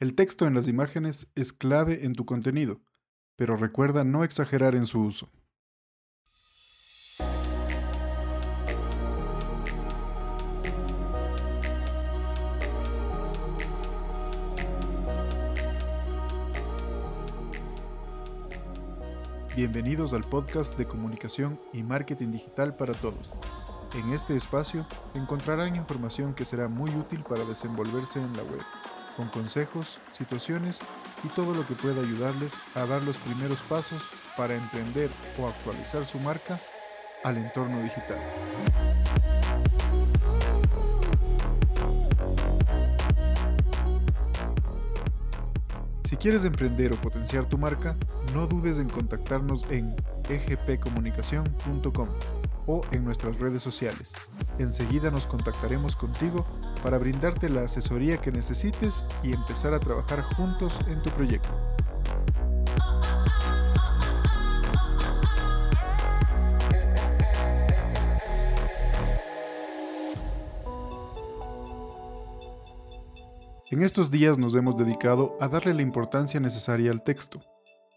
El texto en las imágenes es clave en tu contenido, pero recuerda no exagerar en su uso. Bienvenidos al podcast de comunicación y marketing digital para todos. En este espacio encontrarán información que será muy útil para desenvolverse en la web, con consejos, situaciones y todo lo que pueda ayudarles a dar los primeros pasos para emprender o actualizar su marca al entorno digital. Si quieres emprender o potenciar tu marca, no dudes en contactarnos en egpcomunicación.com o en nuestras redes sociales. Enseguida nos contactaremos contigo para brindarte la asesoría que necesites y empezar a trabajar juntos en tu proyecto. En estos días nos hemos dedicado a darle la importancia necesaria al texto.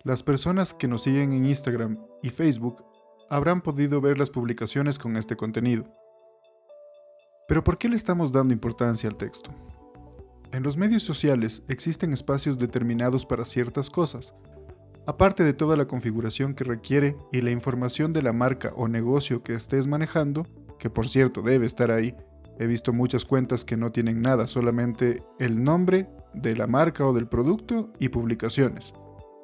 Las personas que nos siguen en Instagram y Facebook habrán podido ver las publicaciones con este contenido. Pero ¿por qué le estamos dando importancia al texto? En los medios sociales existen espacios determinados para ciertas cosas, aparte de toda la configuración que requiere y la información de la marca o negocio que estés manejando, que por cierto debe estar ahí, He visto muchas cuentas que no tienen nada, solamente el nombre de la marca o del producto y publicaciones.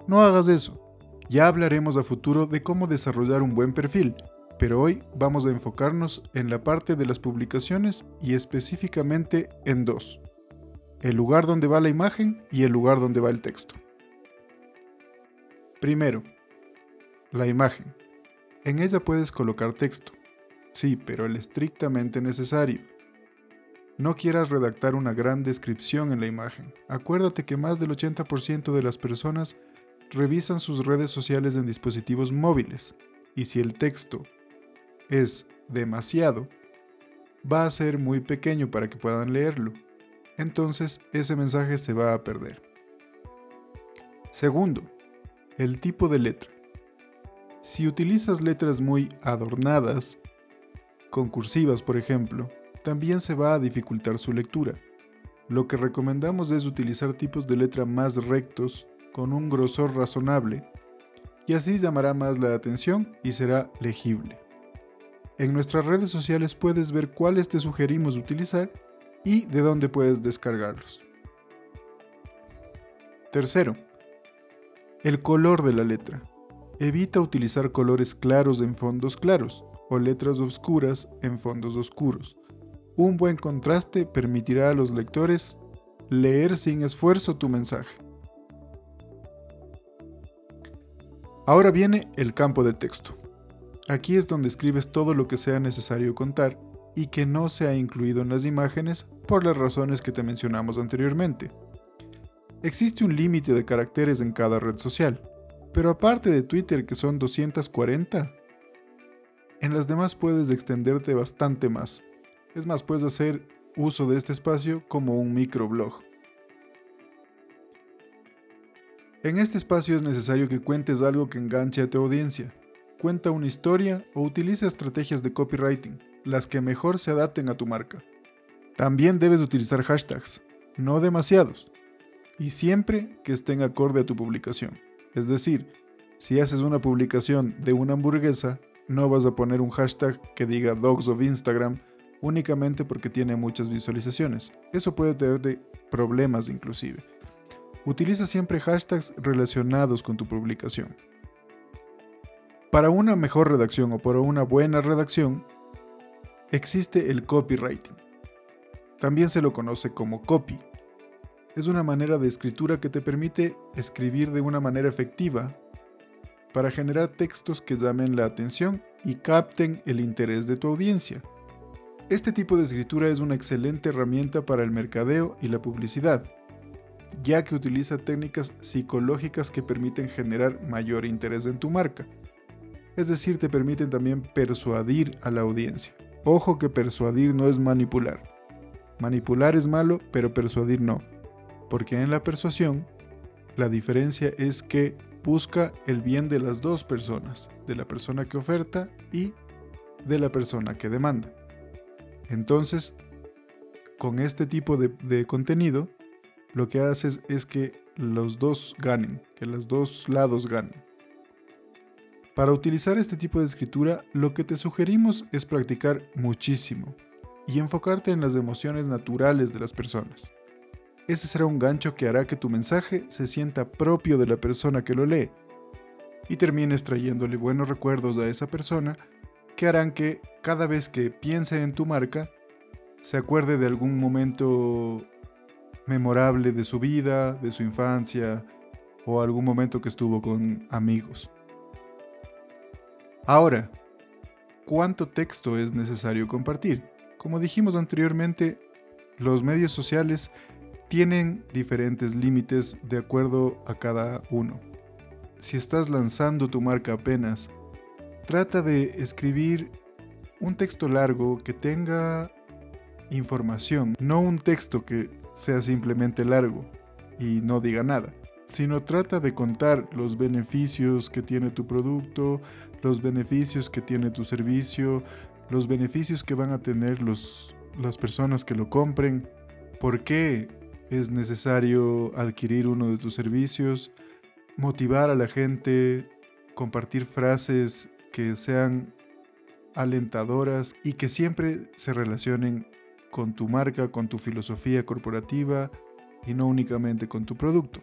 No hagas eso. Ya hablaremos a futuro de cómo desarrollar un buen perfil, pero hoy vamos a enfocarnos en la parte de las publicaciones y específicamente en dos. El lugar donde va la imagen y el lugar donde va el texto. Primero, la imagen. En ella puedes colocar texto. Sí, pero el estrictamente necesario no quieras redactar una gran descripción en la imagen. Acuérdate que más del 80% de las personas revisan sus redes sociales en dispositivos móviles y si el texto es demasiado, va a ser muy pequeño para que puedan leerlo. Entonces ese mensaje se va a perder. Segundo, el tipo de letra. Si utilizas letras muy adornadas, concursivas por ejemplo, también se va a dificultar su lectura. Lo que recomendamos es utilizar tipos de letra más rectos, con un grosor razonable, y así llamará más la atención y será legible. En nuestras redes sociales puedes ver cuáles te sugerimos utilizar y de dónde puedes descargarlos. Tercero, el color de la letra. Evita utilizar colores claros en fondos claros o letras oscuras en fondos oscuros. Un buen contraste permitirá a los lectores leer sin esfuerzo tu mensaje. Ahora viene el campo de texto. Aquí es donde escribes todo lo que sea necesario contar y que no se ha incluido en las imágenes por las razones que te mencionamos anteriormente. Existe un límite de caracteres en cada red social, pero aparte de Twitter que son 240, en las demás puedes extenderte bastante más. Es más, puedes hacer uso de este espacio como un microblog. En este espacio es necesario que cuentes algo que enganche a tu audiencia. Cuenta una historia o utiliza estrategias de copywriting, las que mejor se adapten a tu marca. También debes utilizar hashtags, no demasiados, y siempre que estén acorde a tu publicación. Es decir, si haces una publicación de una hamburguesa, no vas a poner un hashtag que diga dogs of Instagram únicamente porque tiene muchas visualizaciones. Eso puede tener problemas inclusive. Utiliza siempre hashtags relacionados con tu publicación. Para una mejor redacción o para una buena redacción, existe el copywriting. También se lo conoce como copy. Es una manera de escritura que te permite escribir de una manera efectiva para generar textos que llamen la atención y capten el interés de tu audiencia. Este tipo de escritura es una excelente herramienta para el mercadeo y la publicidad, ya que utiliza técnicas psicológicas que permiten generar mayor interés en tu marca. Es decir, te permiten también persuadir a la audiencia. Ojo que persuadir no es manipular. Manipular es malo, pero persuadir no. Porque en la persuasión, la diferencia es que busca el bien de las dos personas, de la persona que oferta y de la persona que demanda. Entonces, con este tipo de, contenido, lo que haces es que los dos ganen, que los dos lados ganen. Para utilizar este tipo de escritura, lo que te sugerimos es practicar muchísimo y enfocarte en las emociones naturales de las personas. Ese será un gancho que hará que tu mensaje se sienta propio de la persona que lo lee y termines trayéndole buenos recuerdos a esa persona que harán que cada vez que piense en tu marca, se acuerde de algún momento memorable de su vida, de su infancia o algún momento que estuvo con amigos. Ahora, ¿cuánto texto es necesario compartir? Como dijimos anteriormente, los medios sociales tienen diferentes límites de acuerdo a cada uno. Si estás lanzando tu marca apenas, trata de escribir un texto largo que tenga información, no un texto que sea simplemente largo y no diga nada, sino trata de contar los beneficios que tiene tu producto, los beneficios que tiene tu servicio, los beneficios que van a tener los, las personas que lo compren, por qué es necesario adquirir uno de tus servicios, motivar a la gente, compartir frases que sean alentadoras y que siempre se relacionen con tu marca, con tu filosofía corporativa y no únicamente con tu producto.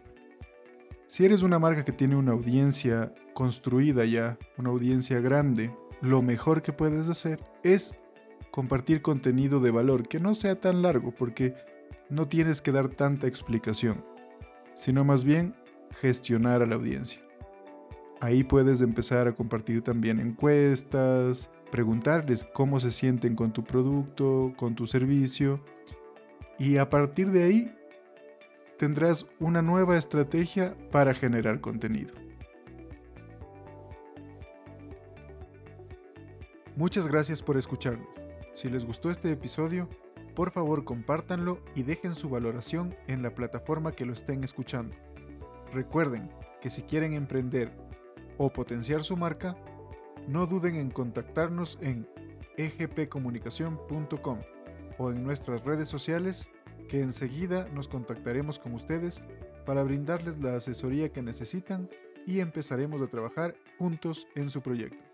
Si eres una marca que tiene una audiencia construida ya, una audiencia grande, lo mejor que puedes hacer es compartir contenido de valor que no sea tan largo porque no tienes que dar tanta explicación, sino más bien gestionar a la audiencia. Ahí puedes empezar a compartir también encuestas, preguntarles cómo se sienten con tu producto, con tu servicio y a partir de ahí tendrás una nueva estrategia para generar contenido. Muchas gracias por escucharnos. Si les gustó este episodio, por favor compártanlo y dejen su valoración en la plataforma que lo estén escuchando. Recuerden que si quieren emprender o potenciar su marca, no duden en contactarnos en egpcomunicación.com o en nuestras redes sociales que enseguida nos contactaremos con ustedes para brindarles la asesoría que necesitan y empezaremos a trabajar juntos en su proyecto.